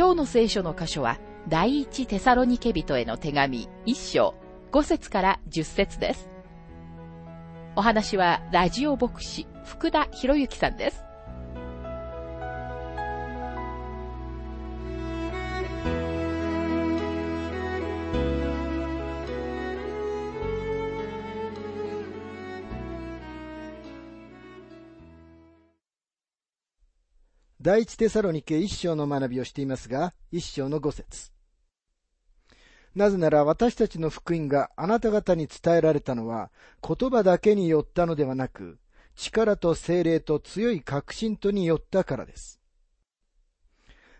今日の聖書の箇所は、第一テサロニケ人への手紙一章5節から10節です。お話は、ラジオ牧師、福田博之さんです。第一テサロニケ一章の学びをしていますが、一章の五節。なぜなら私たちの福音があなた方に伝えられたのは言葉だけによったのではなく、力と精霊と強い確信とによったからです。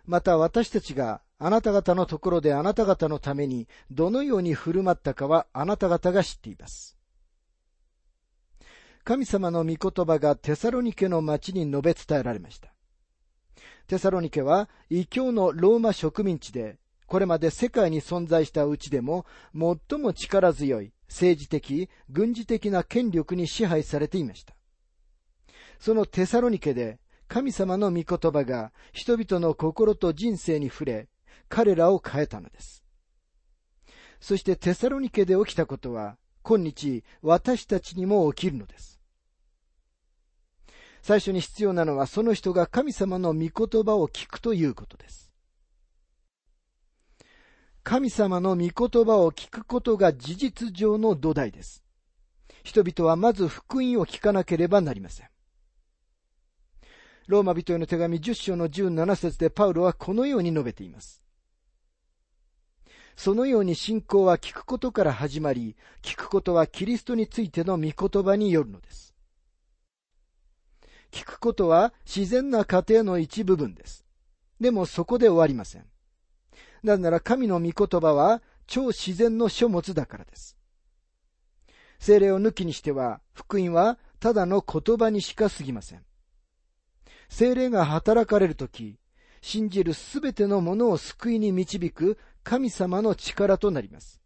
また私たちがあなた方のところであなた方のためにどのように振る舞ったかはあなた方が知っています。神様の御言葉がテサロニケの町に述べ伝えられました。テサロニケは異教のローマ植民地で、これまで世界に存在したうちでも最も力強い政治的、軍事的な権力に支配されていました。そのテサロニケで神様の御言葉が人々の心と人生に触れ、彼らを変えたのです。そしてテサロニケで起きたことは、今日私たちにも起きるのです。最初に必要なのはその人が神様の御言葉を聞くということです。神様の御言葉を聞くことが事実上の土台です。人々はまず福音を聞かなければなりません。ローマ人への手紙10章の17節でパウロはこのように述べています。そのように信仰は聞くことから始まり、聞くことはキリストについての御言葉によるのです。聞くことは自然な過程の一部分です。でもそこで終わりません。なぜなら神の御言葉は超自然の書物だからです。精霊を抜きにしては、福音はただの言葉にしか過ぎません。精霊が働かれるとき、信じるすべてのものを救いに導く神様の力となります。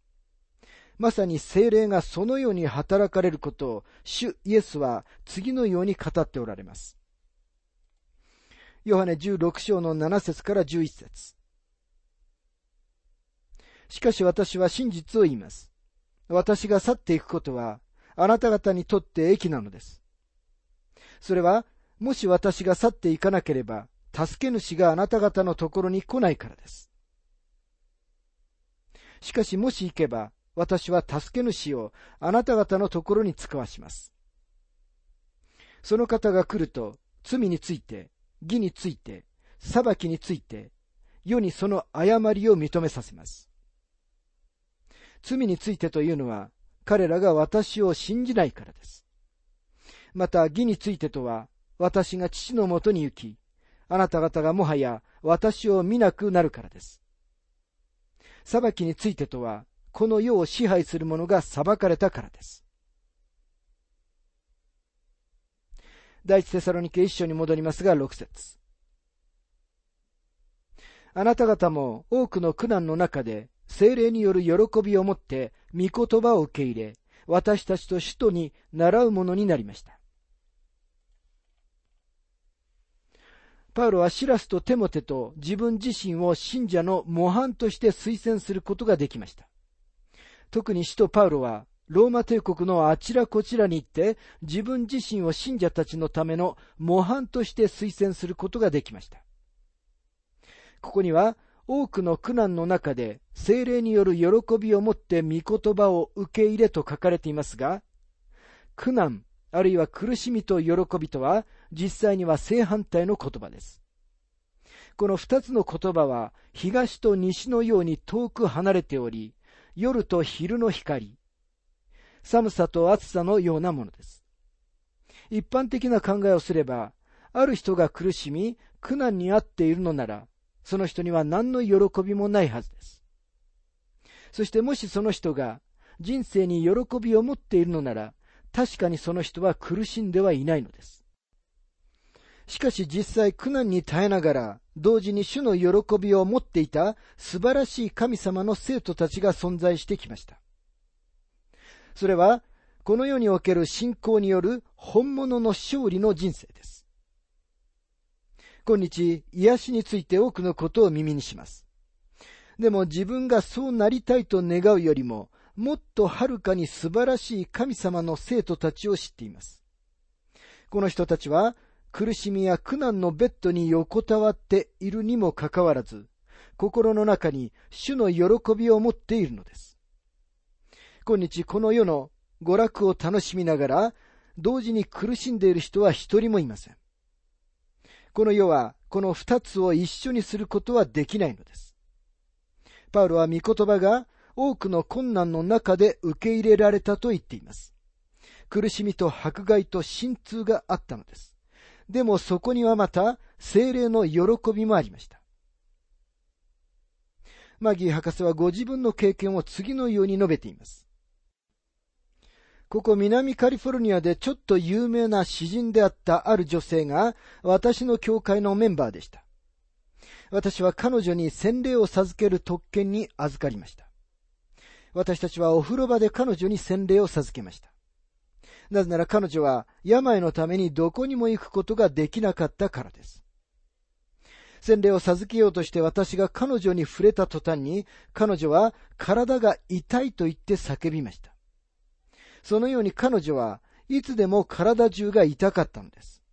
まさに精霊がそのように働かれることを、主イエスは次のように語っておられます。ヨハネ16章の7節から11節しかし私は真実を言います。私が去っていくことは、あなた方にとって益なのです。それは、もし私が去っていかなければ、助け主があなた方のところに来ないからです。しかしもし行けば、私は助け主をあなた方のところに使わします。その方が来ると、罪について、義について、裁きについて、世にその誤りを認めさせます。罪についてというのは、彼らが私を信じないからです。また、義についてとは、私が父のもとに行き、あなた方がもはや私を見なくなるからです。裁きについてとは、この世を支配する者が裁かれたからです。第一テサロニケ一章に戻りますが、六節あなた方も多くの苦難の中で、精霊による喜びを持って、御言葉を受け入れ、私たちと首都に習うものになりました。パウロはシラスとテモテと自分自身を信者の模範として推薦することができました。特に使徒パウロは、ローマ帝国のあちらこちらに行って、自分自身を信者たちのための模範として推薦することができました。ここには、多くの苦難の中で精霊による喜びを持って御言葉を受け入れと書かれていますが、苦難、あるいは苦しみと喜びとは、実際には正反対の言葉です。この二つの言葉は、東と西のように遠く離れており、夜と昼の光、寒さと暑さのようなものです。一般的な考えをすれば、ある人が苦しみ、苦難にあっているのなら、その人には何の喜びもないはずです。そしてもしその人が人生に喜びを持っているのなら、確かにその人は苦しんではいないのです。しかし実際苦難に耐えながら、同時に主の喜びを持っていた素晴らしい神様の生徒たちが存在してきました。それは、この世における信仰による本物の勝利の人生です。今日、癒しについて多くのことを耳にします。でも自分がそうなりたいと願うよりも、もっとはるかに素晴らしい神様の生徒たちを知っています。この人たちは苦しみや苦難のベッドに横たわっているにもかかわらず、心の中に主の喜びを持っているのです。今日この世の娯楽を楽しみながら、同時に苦しんでいる人は一人もいません。この世はこの二つを一緒にすることはできないのです。パウロは御言葉が多くの困難の中で受け入れられたと言っています。苦しみと迫害と心痛があったのです。でもそこにはまた精霊の喜びもありました。マギー博士はご自分の経験を次のように述べています。ここ南カリフォルニアでちょっと有名な詩人であったある女性が私の教会のメンバーでした。私は彼女に洗礼を授ける特権に預かりました。私たちはお風呂場で彼女に洗礼を授けました。なぜなら彼女は病のためにどこにも行くことができなかったからです。洗礼を授けようとして私が彼女に触れた途端に、彼女は体が痛いと言って叫びました。そのように彼女はいつでも体中が痛かったのです。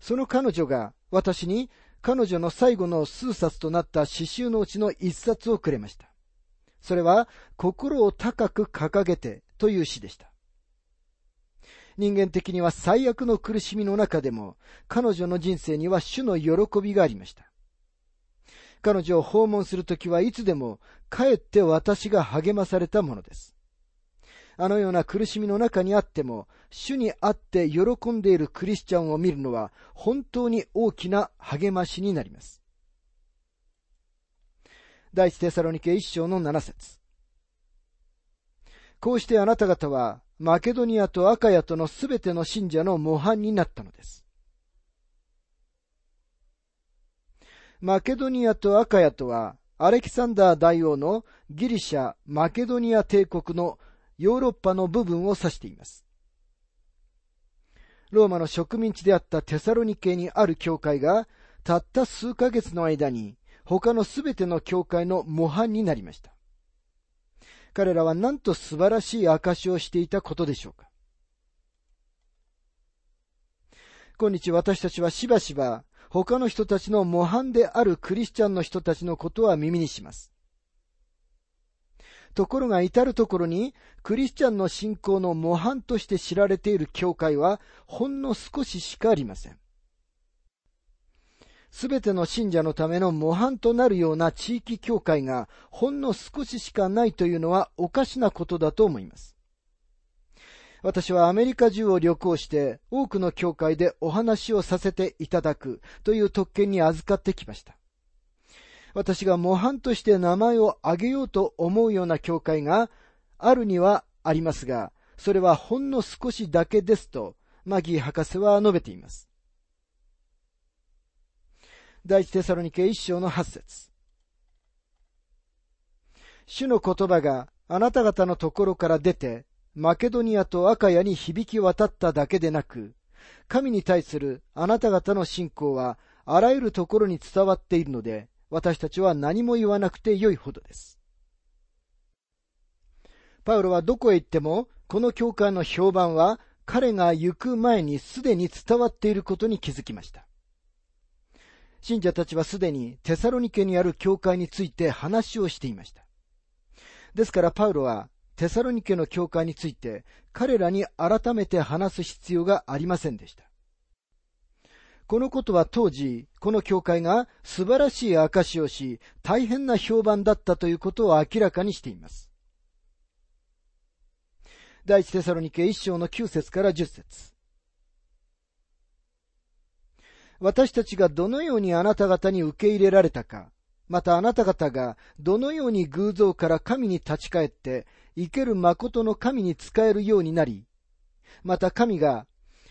その彼女が私に彼女の最後の数冊となった詩集のうちの一冊をくれました。それは心を高く掲げてという詩でした。人間的には最悪の苦しみの中でも、彼女の人生には主の喜びがありました。彼女を訪問するときはいつでも、かえって私が励まされたものです。あのような苦しみの中にあっても、主にあって喜んでいるクリスチャンを見るのは、本当に大きな励ましになります。第一テサロニケ一章の七節こうしてあなた方は、マケドニアとアカヤとのすべての信者の模範になったのです。マケドニアとアカヤとは、アレキサンダー大王のギリシャ・マケドニア帝国のヨーロッパの部分を指しています。ローマの植民地であったテサロニケにある教会が、たった数ヶ月の間に、他のすべての教会の模範になりました。彼らはなんと素晴らしい証をしていたことでしょうか。今日私たちはしばしば他の人たちの模範であるクリスチャンの人たちのことは耳にします。ところが至るところにクリスチャンの信仰の模範として知られている教会はほんの少ししかありません。すべての信者のための模範となるような地域教会がほんの少ししかないというのはおかしなことだと思います。私はアメリカ中を旅行して多くの教会でお話をさせていただくという特権に預かってきました。私が模範として名前を挙げようと思うような教会があるにはありますが、それはほんの少しだけですと、マギー博士は述べています。第一テサロニケ一章の八節主の言葉があなた方のところから出て、マケドニアとアカヤに響き渡っただけでなく、神に対するあなた方の信仰はあらゆるところに伝わっているので、私たちは何も言わなくてよいほどです。パウロはどこへ行っても、この教会の評判は彼が行く前にすでに伝わっていることに気づきました。信者たちはすでにテサロニケにある教会について話をしていました。ですからパウロはテサロニケの教会について彼らに改めて話す必要がありませんでした。このことは当時、この教会が素晴らしい証をし、大変な評判だったということを明らかにしています。第一テサロニケ一章の9節から10節私たちがどのようにあなた方に受け入れられたか、またあなた方がどのように偶像から神に立ち返って、生ける誠の神に仕えるようになり、また神が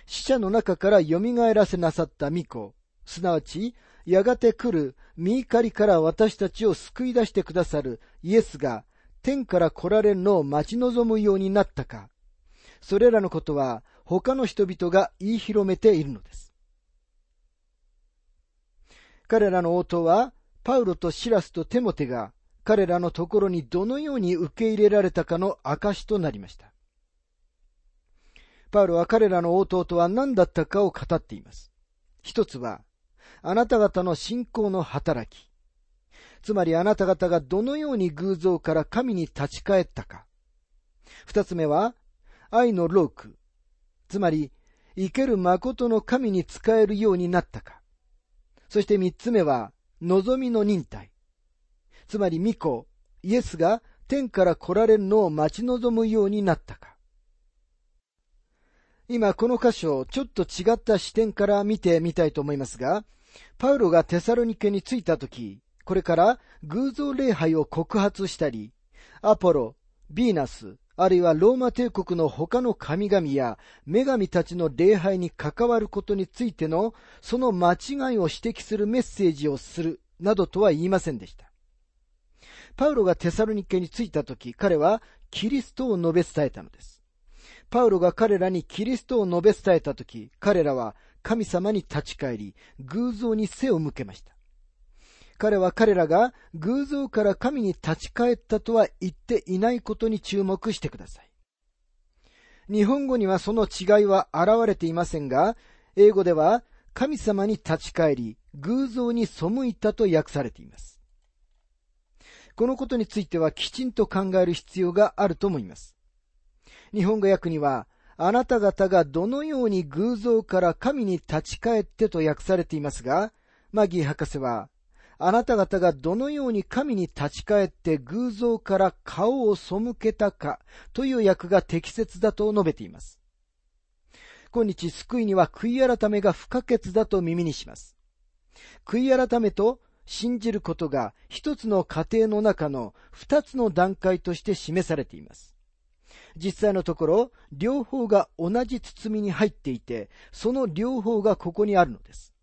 死者の中から蘇らせなさった御子、すなわち、やがて来る御怒りから私たちを救い出してくださるイエスが天から来られるのを待ち望むようになったか。それらのことは他の人々が言い広めているのです。彼らの応答は、パウロとシラスとテモテが彼らのところにどのように受け入れられたかの証となりました。パウロは彼らの応答とは何だったかを語っています。一つは、あなた方の信仰の働き。つまりあなた方がどのように偶像から神に立ち返ったか。二つ目は、愛のローク。つまり、生ける誠の神に仕えるようになったか。そして三つ目は、望みの忍耐。つまり、巫女、イエスが天から来られるのを待ち望むようになったか。今この箇所をちょっと違った視点から見てみたいと思いますが、パウロがテサロニケに着いたとき、これから偶像礼拝を告発したり、アポロ、ビーナス、あるいはローマ帝国の他の神々や女神たちの礼拝に関わることについてのその間違いを指摘するメッセージをするなどとは言いませんでした。パウロがテサロニケに着いたとき、彼はキリストを述べ伝えたのです。パウロが彼らにキリストを述べ伝えたとき、彼らは神様に立ち返り、偶像に背を向けました。彼は彼らが偶像から神に立ち返ったとは言っていないことに注目してください。日本語にはその違いは現れていませんが、英語では神様に立ち返り、偶像に背いたと訳されています。このことについてはきちんと考える必要があると思います。日本語訳には、あなた方がどのように偶像から神に立ち返ってと訳されていますが、マギー博士は、あなた方がどのように神に立ち返って偶像から顔を背けたかという訳が適切だと述べています。今日救いには悔い改めが不可欠だと耳にします。悔い改めと信じることが一つの過程の中の二つの段階として示されています。実際のところ、両方が同じ包みに入っていて、その両方がここにあるのです。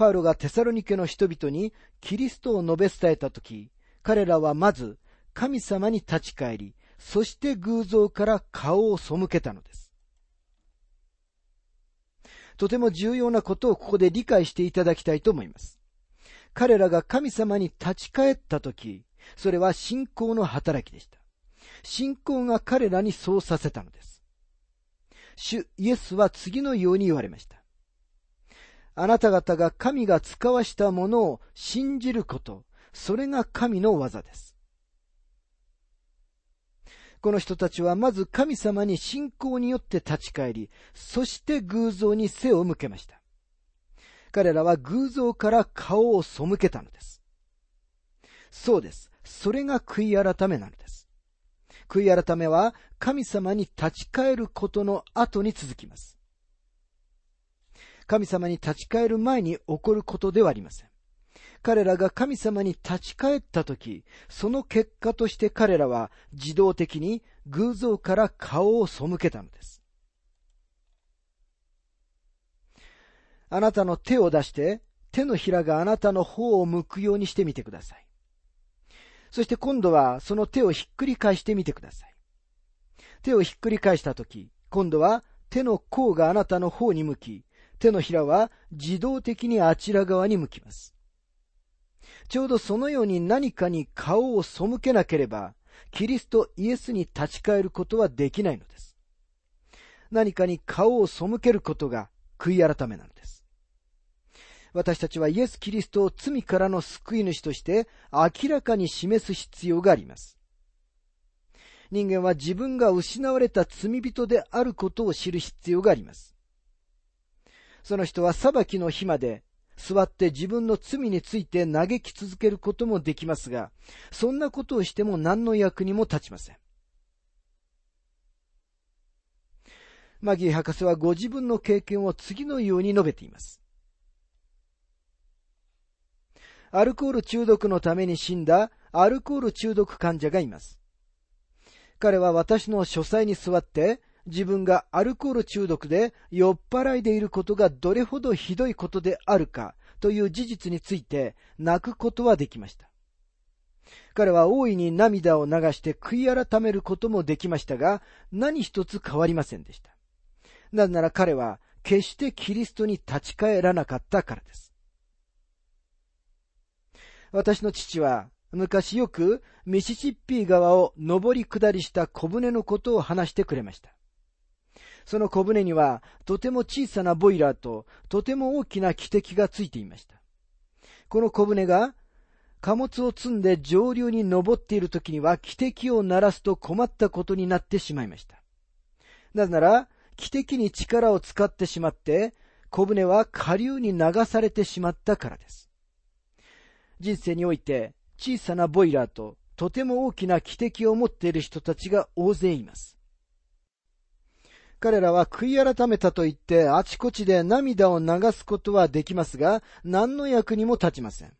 パウロがテサロニケの人々にキリストを述べ伝えたとき、彼らはまず神様に立ち返り、そして偶像から顔を背けたのです。とても重要なことをここで理解していただきたいと思います。彼らが神様に立ち返ったとき、それは信仰の働きでした。信仰が彼らにそうさせたのです。主イエスは次のように言われました。あなた方が神が使わしたものを信じること、それが神の技です。この人たちはまず神様に信仰によって立ち返り、そして偶像に背を向けました。彼らは偶像から顔を背けたのです。そうです。それが悔い改めなのです。悔い改めは神様に立ち返ることの後に続きます。神様に立ち返る前に起こることではありません。彼らが神様に立ち返ったとき、その結果として彼らは自動的に偶像から顔を背けたのです。あなたの手を出して、手のひらがあなたの方を向くようにしてみてください。そして今度はその手をひっくり返してみてください。手をひっくり返したとき、今度は手の甲があなたの方に向き、手のひらは自動的にあちら側に向きます。ちょうどそのように何かに顔を背けなければ、キリストイエスに立ち返ることはできないのです。何かに顔を背けることが悔い改めなのです。私たちはイエス・キリストを罪からの救い主として明らかに示す必要があります。人間は自分が失われた罪人であることを知る必要があります。その人は裁きの日まで座って自分の罪について嘆き続けることもできますが、そんなことをしても何の役にも立ちません。マギー博士はご自分の経験を次のように述べています。アルコール中毒のために死んだアルコール中毒患者がいます。彼は私の書斎に座って自分がアルコール中毒で酔っ払いでいることがどれほどひどいことであるかという事実について泣くことはできました。彼は大いに涙を流して悔い改めることもできましたが、何一つ変わりませんでした。なぜなら彼は決してキリストに立ち返らなかったからです。私の父は昔よくミシシッピー川を上り下りした小舟のことを話してくれました。その小舟にはとても小さなボイラーととても大きな汽笛がついていました。この小舟が貨物を積んで上流に登っている時には汽笛を鳴らすと困ったことになってしまいました。なぜなら、汽笛に力を使ってしまって、小舟は下流に流されてしまったからです。人生において小さなボイラーととても大きな汽笛を持っている人たちが大勢います。彼らは悔い改めたと言ってあちこちで涙を流すことはできますが、何の役にも立ちません。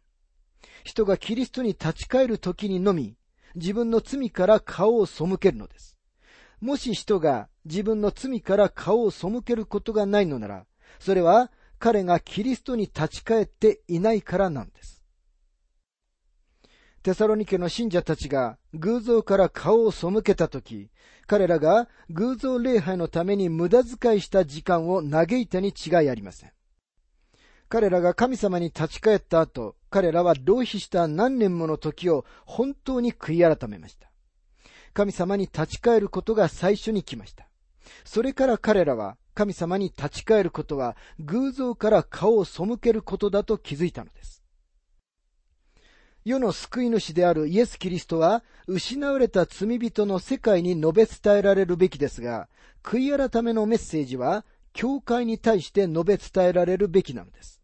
人がキリストに立ち返る時にのみ、自分の罪から顔を背けるのです。もし人が自分の罪から顔を背けることがないのなら、それは彼がキリストに立ち返っていないからなんです。テサロニケの信者たちが偶像から顔を背けたとき、彼らが偶像礼拝のために無駄遣いした時間を嘆いたに違いありません。彼らが神様に立ち返った後、彼らは浪費した何年もの時を本当に悔い改めました。神様に立ち返ることが最初に来ました。それから彼らは神様に立ち返ることは偶像から顔を背けることだと気づいたのです。世の救い主であるイエス・キリストは失われた罪人の世界に述べ伝えられるべきですが、悔い改めのメッセージは教会に対して述べ伝えられるべきなのです。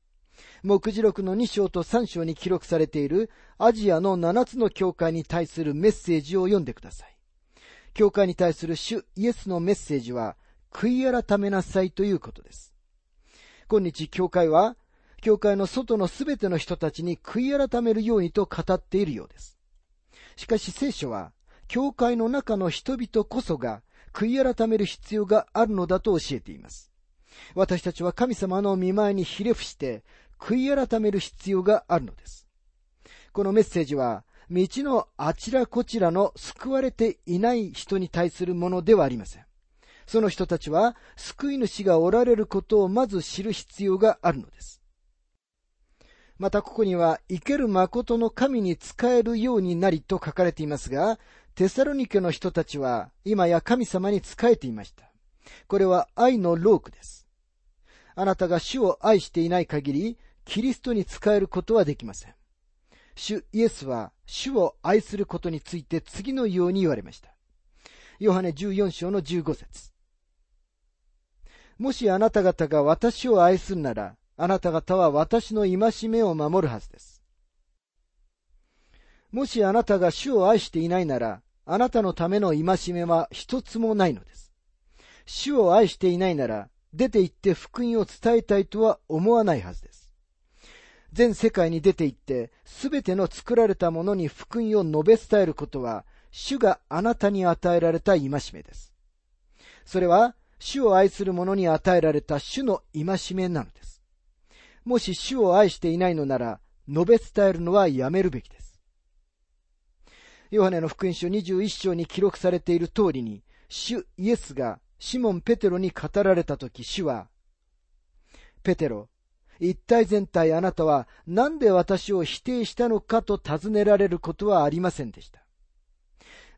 目次録の2章と3章に記録されているアジアの7つの教会に対するメッセージを読んでください。教会に対する主イエスのメッセージは、悔い改めなさいということです。今日、教会は、教会の外のすべての人たちに悔い改めるようにと語っているようです。しかし聖書は、教会の中の人々こそが悔い改める必要があるのだと教えています。私たちは神様の見前にひれ伏して、悔い改める必要があるのです。このメッセージは、道のあちらこちらの救われていない人に対するものではありません。その人たちは、救い主がおられることをまず知る必要があるのです。またここには、生ける誠の神に仕えるようになりと書かれていますが、テサロニケの人たちは、今や神様に仕えていました。これは愛のロークです。あなたが主を愛していない限り、キリストに仕えることはできません。主イエスは主を愛することについて次のように言われました。ヨハネ14章の15節もしあなた方が私を愛するなら、あなた方は私の戒めを守るはずです。もしあなたが主を愛していないなら、あなたのための戒めは一つもないのです。主を愛していないなら、出て行って福音を伝えたいとは思わないはずです。全世界に出て行って、すべての作られたものに福音を述べ伝えることは、主があなたに与えられた戒めです。それは、主を愛する者に与えられた主の戒めなのです。もし主を愛していないのなら、述べ伝えるのはやめるべきです。ヨハネの福音書21章に記録されている通りに、主イエスがシモン・ペテロに語られたとき、主は、ペテロ、一体全体あなたは何で私を否定したのかと尋ねられることはありませんでした。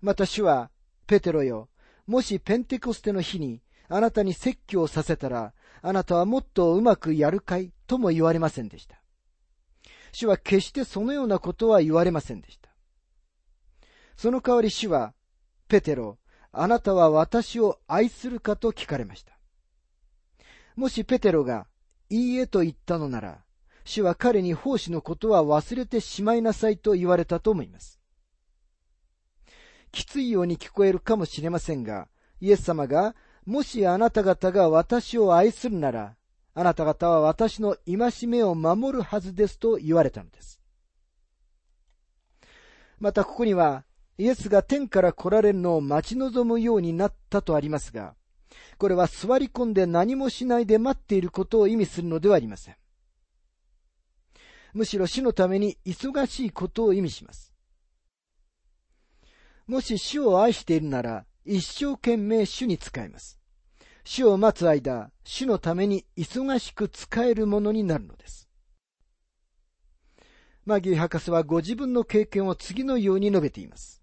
また主は、ペテロよ、もしペンテコステの日にあなたに説教させたら、あなたはもっとうまくやるかい？とも言われませんでした。主は決してそのようなことは言われませんでした。その代わり主は、ペテロ、あなたは私を愛するかと聞かれました。もしペテロが、いいえと言ったのなら、主は彼に奉仕のことは忘れてしまいなさいと言われたと思います。きついように聞こえるかもしれませんが、イエス様が、もしあなた方が私を愛するなら、あなた方は私の戒めを守るはずですと言われたのです。またここには、イエスが天から来られるのを待ち望むようになったとありますが、これは座り込んで何もしないで待っていることを意味するのではありません。むしろ死のために忙しいことを意味します。もし死を愛しているなら、一生懸命主に仕えます。死を待つ間、主のために忙しく使えるものになるのです。マギー博士はご自分の経験を次のように述べています。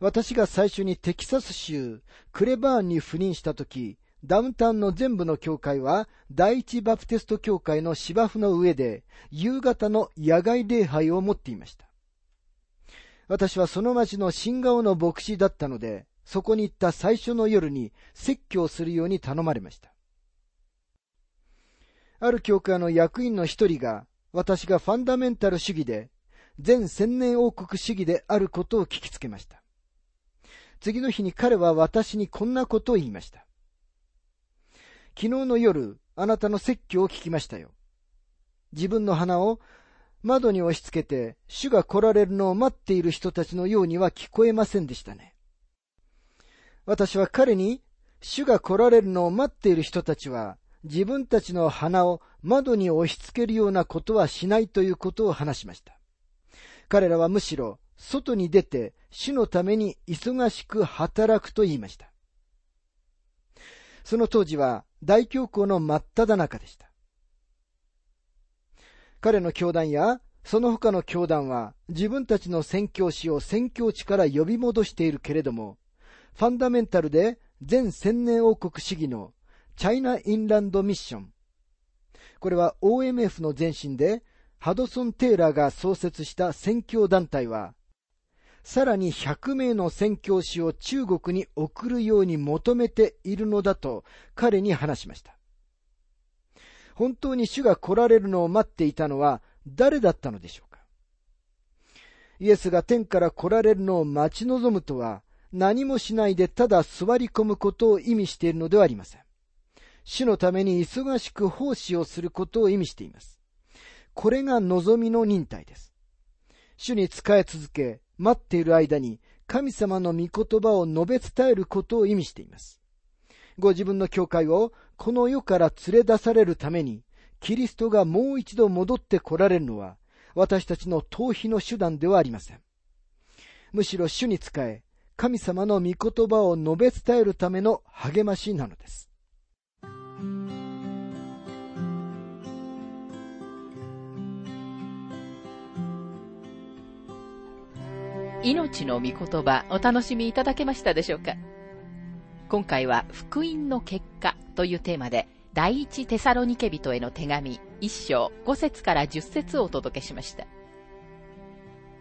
私が最初にテキサス州クレバーンに赴任したとき、ダウンタウンの全部の教会は第一バプテスト教会の芝生の上で夕方の野外礼拝を持っていました。私はその町の新顔の牧師だったので、そこに行った最初の夜に説教するように頼まれました。ある教会の役員の一人が、私がファンダメンタル主義で、全千年王国主義であることを聞きつけました。次の日に彼は私にこんなことを言いました。昨日の夜、あなたの説教を聞きましたよ。自分の鼻を窓に押し付けて、主が来られるのを待っている人たちのようには聞こえませんでしたね。私は彼に、主が来られるのを待っている人たちは、自分たちの鼻を窓に押し付けるようなことはしないということを話しました。彼らはむしろ、外に出て、主のために忙しく働くと言いました。その当時は大恐慌の真っ只中でした。彼の教団やその他の教団は自分たちの宣教師を宣教地から呼び戻しているけれども、ファンダメンタルで全千年王国主義のチャイナ・インランド・ミッション。これは OMF の前身で、ハドソン・テイラーが創設した宣教団体は、さらに100名の宣教師を中国に送るように求めているのだと彼に話しました。本当に主が来られるのを待っていたのは誰だったのでしょうかイエスが天から来られるのを待ち望むとは何もしないでただ座り込むことを意味しているのではありません。主のために忙しく奉仕をすることを意味しています。これが望みの忍耐です。主に仕え続け、待っている間に神様の御言葉を述べ伝えることを意味しています。ご自分の教会をこの世から連れ出されるために、キリストがもう一度戻って来られるのは、私たちの逃避の手段ではありません。むしろ主に仕え、神様の御言葉を述べ伝えるための励ましなのです。命の御言葉お楽しみいただけましたでしょうか？今回は福音の結果というテーマで、第一テサロニケ人への手紙一章五節から十節をお届けしました。